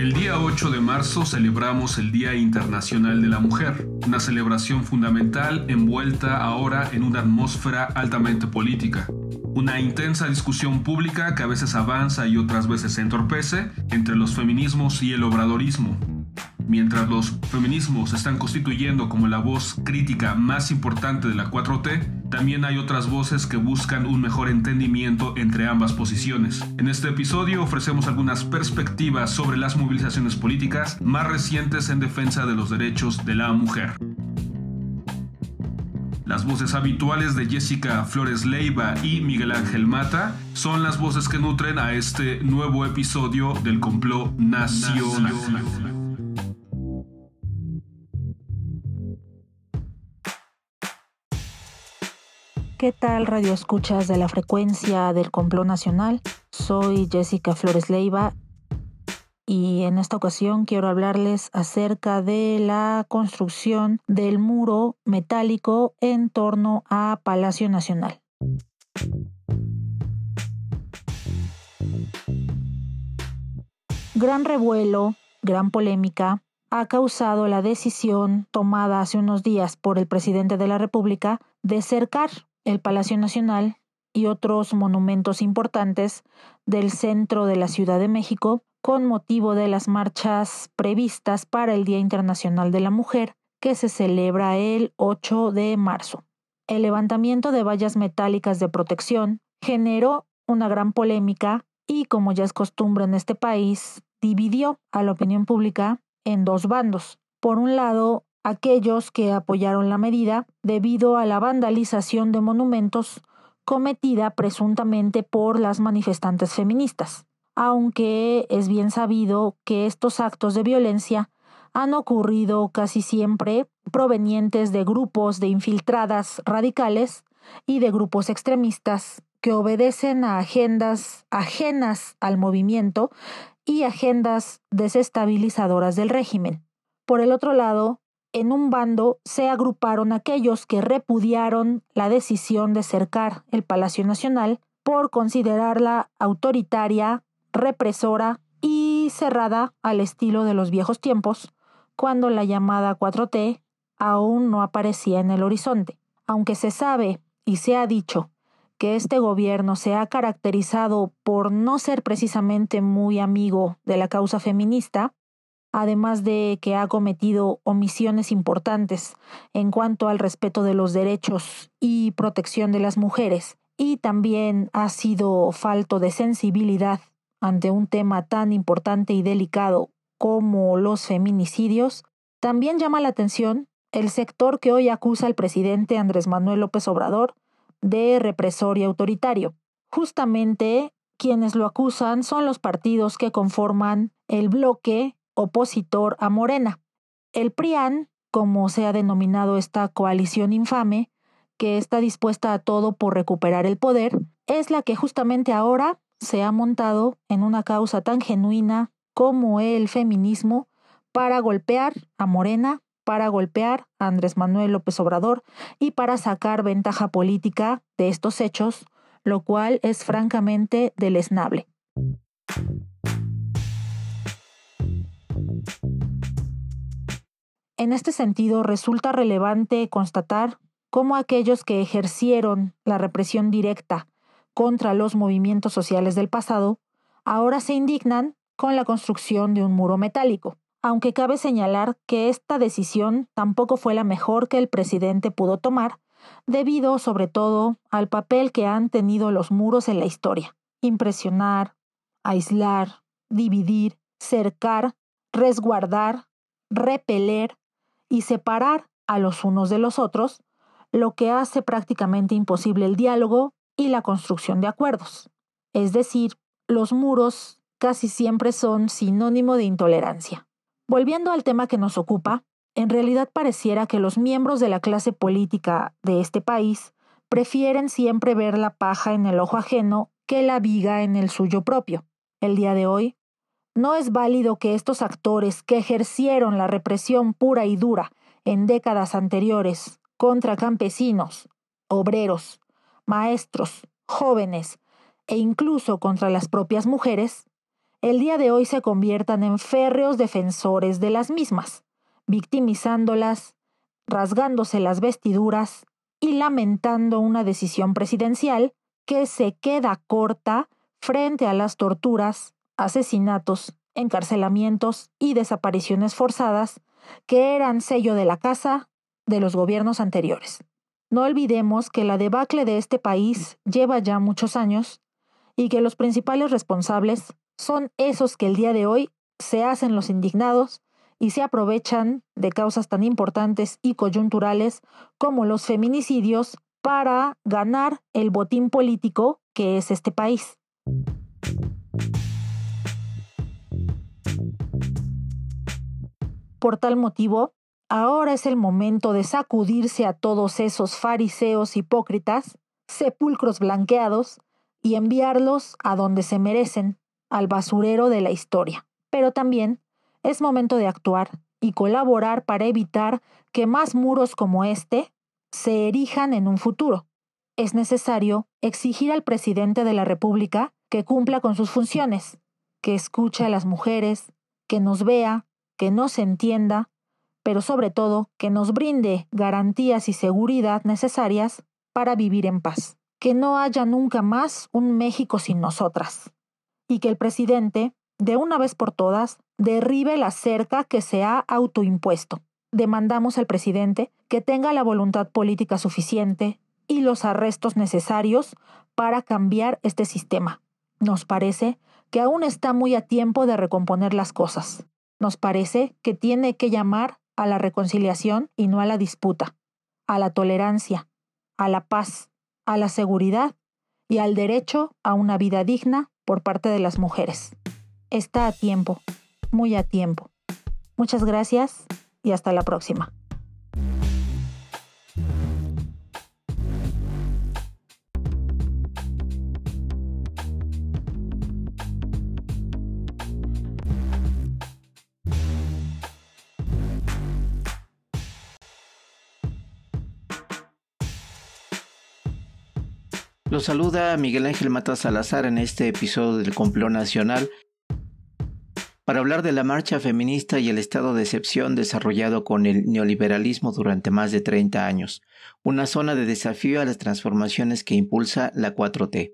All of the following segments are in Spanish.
El día 8 de marzo celebramos el Día Internacional de la Mujer, una celebración fundamental envuelta ahora en una atmósfera altamente política. Una intensa discusión pública que a veces avanza y otras veces se entorpece entre los feminismos y el obradorismo, Mientras los feminismos están constituyendo como la voz crítica más importante de la 4T, también hay otras voces que buscan un mejor entendimiento entre ambas posiciones. En este episodio ofrecemos algunas perspectivas sobre las movilizaciones políticas más recientes en defensa de los derechos de la mujer. Las voces habituales de Jessica Flores Leiva y Miguel Ángel Mata son las voces que nutren a este nuevo episodio del complot nacional. ¿Qué tal Radio Escuchas de la frecuencia del complot nacional? Soy Jessica Flores Leiva y en esta ocasión quiero hablarles acerca de la construcción del muro metálico en torno a Palacio Nacional. Gran revuelo, gran polémica ha causado la decisión tomada hace unos días por el presidente de la República de cercar el Palacio Nacional y otros monumentos importantes del centro de la Ciudad de México con motivo de las marchas previstas para el Día Internacional de la Mujer, que se celebra el 8 de marzo. El levantamiento de vallas metálicas de protección generó una gran polémica y, como ya es costumbre en este país, dividió a la opinión pública en dos bandos. Por un lado, aquellos que apoyaron la medida debido a la vandalización de monumentos cometida presuntamente por las manifestantes feministas, aunque es bien sabido que estos actos de violencia han ocurrido casi siempre provenientes de grupos de infiltradas radicales y de grupos extremistas que obedecen a agendas ajenas al movimiento y agendas desestabilizadoras del régimen. Por el otro lado, en un bando se agruparon aquellos que repudiaron la decisión de cercar el Palacio Nacional por considerarla autoritaria, represora y cerrada al estilo de los viejos tiempos, cuando la llamada 4T aún no aparecía en el horizonte. Aunque se sabe y se ha dicho que este gobierno se ha caracterizado por no ser precisamente muy amigo de la causa feminista, además de que ha cometido omisiones importantes en cuanto al respeto de los derechos y protección de las mujeres, y también ha sido falto de sensibilidad ante un tema tan importante y delicado como los feminicidios, también llama la atención el sector que hoy acusa al presidente Andrés Manuel López Obrador de represor y autoritario. Justamente quienes lo acusan son los partidos que conforman el bloque opositor a Morena. El PRIAN, como se ha denominado esta coalición infame, que está dispuesta a todo por recuperar el poder, es la que justamente ahora se ha montado en una causa tan genuina como el feminismo para golpear a Morena, para golpear a Andrés Manuel López Obrador y para sacar ventaja política de estos hechos, lo cual es francamente deleznable. En este sentido, resulta relevante constatar cómo aquellos que ejercieron la represión directa contra los movimientos sociales del pasado, ahora se indignan con la construcción de un muro metálico, aunque cabe señalar que esta decisión tampoco fue la mejor que el presidente pudo tomar, debido sobre todo al papel que han tenido los muros en la historia. Impresionar, aislar, dividir, cercar, resguardar, repeler, y separar a los unos de los otros, lo que hace prácticamente imposible el diálogo y la construcción de acuerdos. Es decir, los muros casi siempre son sinónimo de intolerancia. Volviendo al tema que nos ocupa, en realidad pareciera que los miembros de la clase política de este país prefieren siempre ver la paja en el ojo ajeno que la viga en el suyo propio. El día de hoy, no es válido que estos actores que ejercieron la represión pura y dura en décadas anteriores contra campesinos, obreros, maestros, jóvenes e incluso contra las propias mujeres, el día de hoy se conviertan en férreos defensores de las mismas, victimizándolas, rasgándose las vestiduras y lamentando una decisión presidencial que se queda corta frente a las torturas, asesinatos, encarcelamientos y desapariciones forzadas que eran sello de la casa de los gobiernos anteriores. No olvidemos que la debacle de este país lleva ya muchos años y que los principales responsables son esos que el día de hoy se hacen los indignados y se aprovechan de causas tan importantes y coyunturales como los feminicidios para ganar el botín político que es este país. Por tal motivo, ahora es el momento de sacudirse a todos esos fariseos hipócritas, sepulcros blanqueados, y enviarlos a donde se merecen, al basurero de la historia. Pero también es momento de actuar y colaborar para evitar que más muros como este se erijan en un futuro. Es necesario exigir al presidente de la República que cumpla con sus funciones, que escuche a las mujeres, que nos vea, que nos entienda, pero sobre todo que nos brinde garantías y seguridad necesarias para vivir en paz. Que no haya nunca más un México sin nosotras. Y que el presidente, de una vez por todas, derribe la cerca que se ha autoimpuesto. Demandamos al presidente que tenga la voluntad política suficiente y los arrestos necesarios para cambiar este sistema. Nos parece que aún está muy a tiempo de recomponer las cosas. Nos parece que tiene que llamar a la reconciliación y no a la disputa, a la tolerancia, a la paz, a la seguridad y al derecho a una vida digna por parte de las mujeres. Está a tiempo, muy a tiempo. Muchas gracias y hasta la próxima. Los saluda Miguel Ángel Mata Salazar en este episodio del Complot Nacional para hablar de la marcha feminista y el estado de excepción desarrollado con el neoliberalismo durante más de 30 años, una zona de desafío a las transformaciones que impulsa la 4T.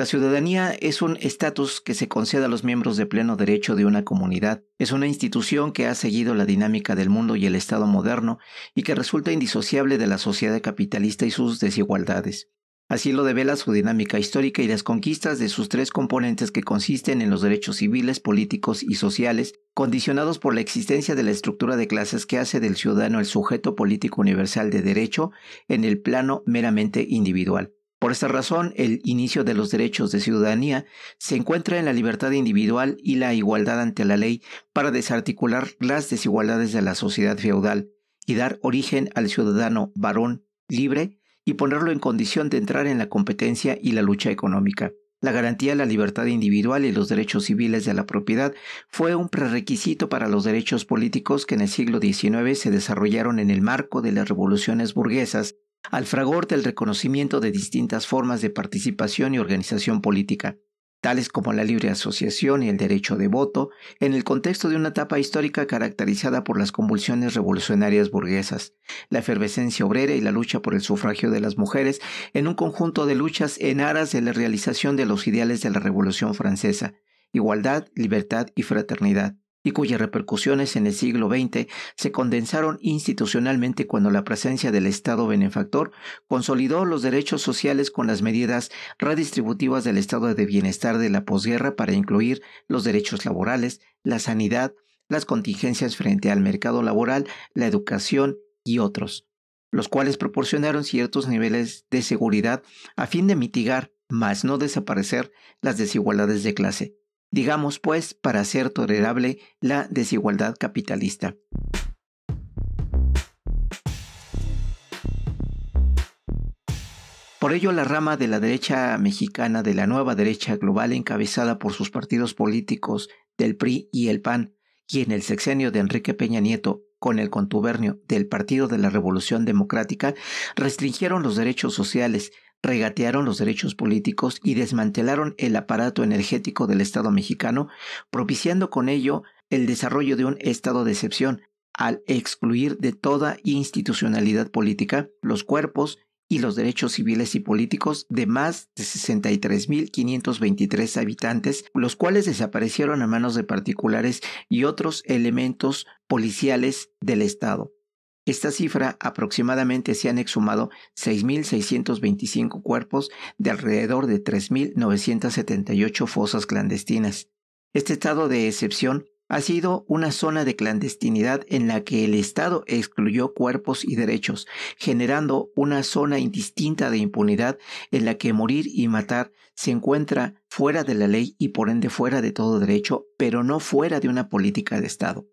La ciudadanía es un estatus que se concede a los miembros de pleno derecho de una comunidad. Es una institución que ha seguido la dinámica del mundo y el Estado moderno y que resulta indisociable de la sociedad capitalista y sus desigualdades. Así lo devela su dinámica histórica y las conquistas de sus tres componentes que consisten en los derechos civiles, políticos y sociales, condicionados por la existencia de la estructura de clases que hace del ciudadano el sujeto político universal de derecho en el plano meramente individual. Por esta razón, el inicio de los derechos de ciudadanía se encuentra en la libertad individual y la igualdad ante la ley para desarticular las desigualdades de la sociedad feudal y dar origen al ciudadano varón libre y ponerlo en condición de entrar en la competencia y la lucha económica. La garantía de la libertad individual y los derechos civiles de la propiedad fue un prerequisito para los derechos políticos que en el siglo XIX se desarrollaron en el marco de las revoluciones burguesas al fragor del reconocimiento de distintas formas de participación y organización política, tales como la libre asociación y el derecho de voto, en el contexto de una etapa histórica caracterizada por las convulsiones revolucionarias burguesas, la efervescencia obrera y la lucha por el sufragio de las mujeres, en un conjunto de luchas en aras de la realización de los ideales de la Revolución Francesa, igualdad, libertad y fraternidad y cuyas repercusiones en el siglo XX se condensaron institucionalmente cuando la presencia del Estado benefactor consolidó los derechos sociales con las medidas redistributivas del estado de bienestar de la posguerra para incluir los derechos laborales, la sanidad, las contingencias frente al mercado laboral, la educación y otros, los cuales proporcionaron ciertos niveles de seguridad a fin de mitigar, mas no desaparecer, las desigualdades de clase digamos pues, para hacer tolerable la desigualdad capitalista. Por ello, la rama de la derecha mexicana de la nueva derecha global encabezada por sus partidos políticos del PRI y el PAN, y en el sexenio de Enrique Peña Nieto con el contubernio del Partido de la Revolución Democrática, restringieron los derechos sociales, regatearon los derechos políticos y desmantelaron el aparato energético del Estado mexicano, propiciando con ello el desarrollo de un estado de excepción, al excluir de toda institucionalidad política los cuerpos y los derechos civiles y políticos de más de 63.523 habitantes, los cuales desaparecieron a manos de particulares y otros elementos policiales del Estado. Esta cifra aproximadamente se han exhumado 6.625 cuerpos de alrededor de 3.978 fosas clandestinas. Este estado de excepción ha sido una zona de clandestinidad en la que el Estado excluyó cuerpos y derechos, generando una zona indistinta de impunidad en la que morir y matar se encuentra fuera de la ley y por ende fuera de todo derecho, pero no fuera de una política de Estado.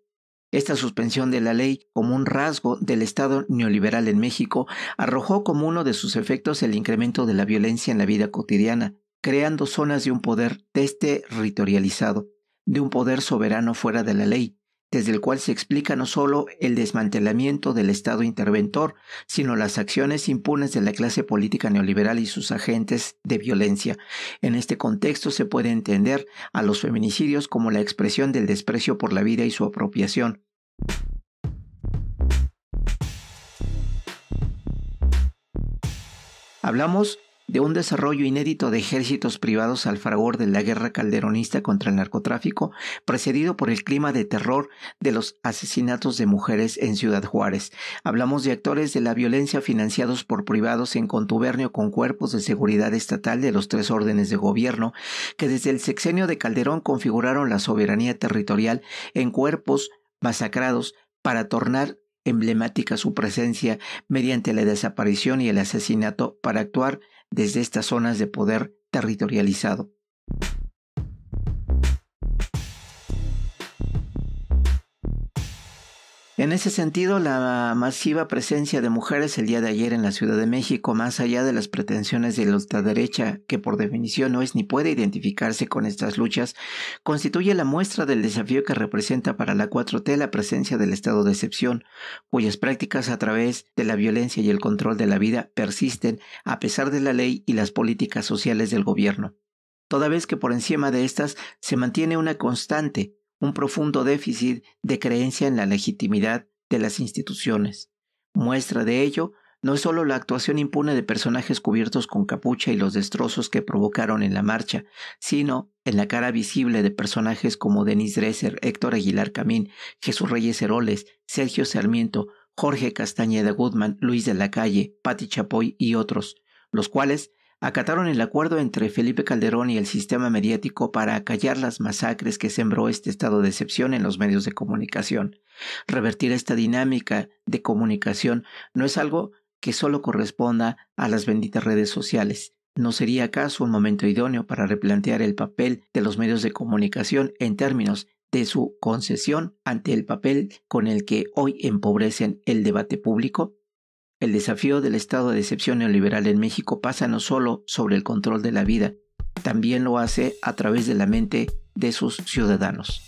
Esta suspensión de la ley como un rasgo del Estado neoliberal en México arrojó como uno de sus efectos el incremento de la violencia en la vida cotidiana, creando zonas de un poder desterritorializado de un poder soberano fuera de la ley, desde el cual se explica no solo el desmantelamiento del Estado interventor, sino las acciones impunes de la clase política neoliberal y sus agentes de violencia. En este contexto se puede entender a los feminicidios como la expresión del desprecio por la vida y su apropiación. Hablamos de un desarrollo inédito de ejércitos privados al fragor de la guerra calderonista contra el narcotráfico, precedido por el clima de terror de los asesinatos de mujeres en Ciudad Juárez. Hablamos de actores de la violencia financiados por privados en contubernio con cuerpos de seguridad estatal de los tres órdenes de gobierno, que desde el sexenio de Calderón configuraron la soberanía territorial en cuerpos masacrados para tornar emblemática su presencia mediante la desaparición y el asesinato para actuar desde estas zonas de poder territorializado. En ese sentido, la masiva presencia de mujeres el día de ayer en la Ciudad de México, más allá de las pretensiones de la ultraderecha, que por definición no es ni puede identificarse con estas luchas, constituye la muestra del desafío que representa para la 4T la presencia del estado de excepción, cuyas prácticas a través de la violencia y el control de la vida persisten a pesar de la ley y las políticas sociales del gobierno. Toda vez que por encima de estas se mantiene una constante un profundo déficit de creencia en la legitimidad de las instituciones. Muestra de ello no es solo la actuación impune de personajes cubiertos con capucha y los destrozos que provocaron en la marcha, sino en la cara visible de personajes como Denis Dresser, Héctor Aguilar Camín, Jesús Reyes Heroles, Sergio Sarmiento, Jorge Castañeda Goodman, Luis de la Calle, Patti Chapoy y otros, los cuales acataron el acuerdo entre Felipe Calderón y el sistema mediático para acallar las masacres que sembró este estado de excepción en los medios de comunicación. Revertir esta dinámica de comunicación no es algo que solo corresponda a las benditas redes sociales. ¿No sería acaso un momento idóneo para replantear el papel de los medios de comunicación en términos de su concesión ante el papel con el que hoy empobrecen el debate público? El desafío del estado de excepción neoliberal en México pasa no solo sobre el control de la vida, también lo hace a través de la mente de sus ciudadanos.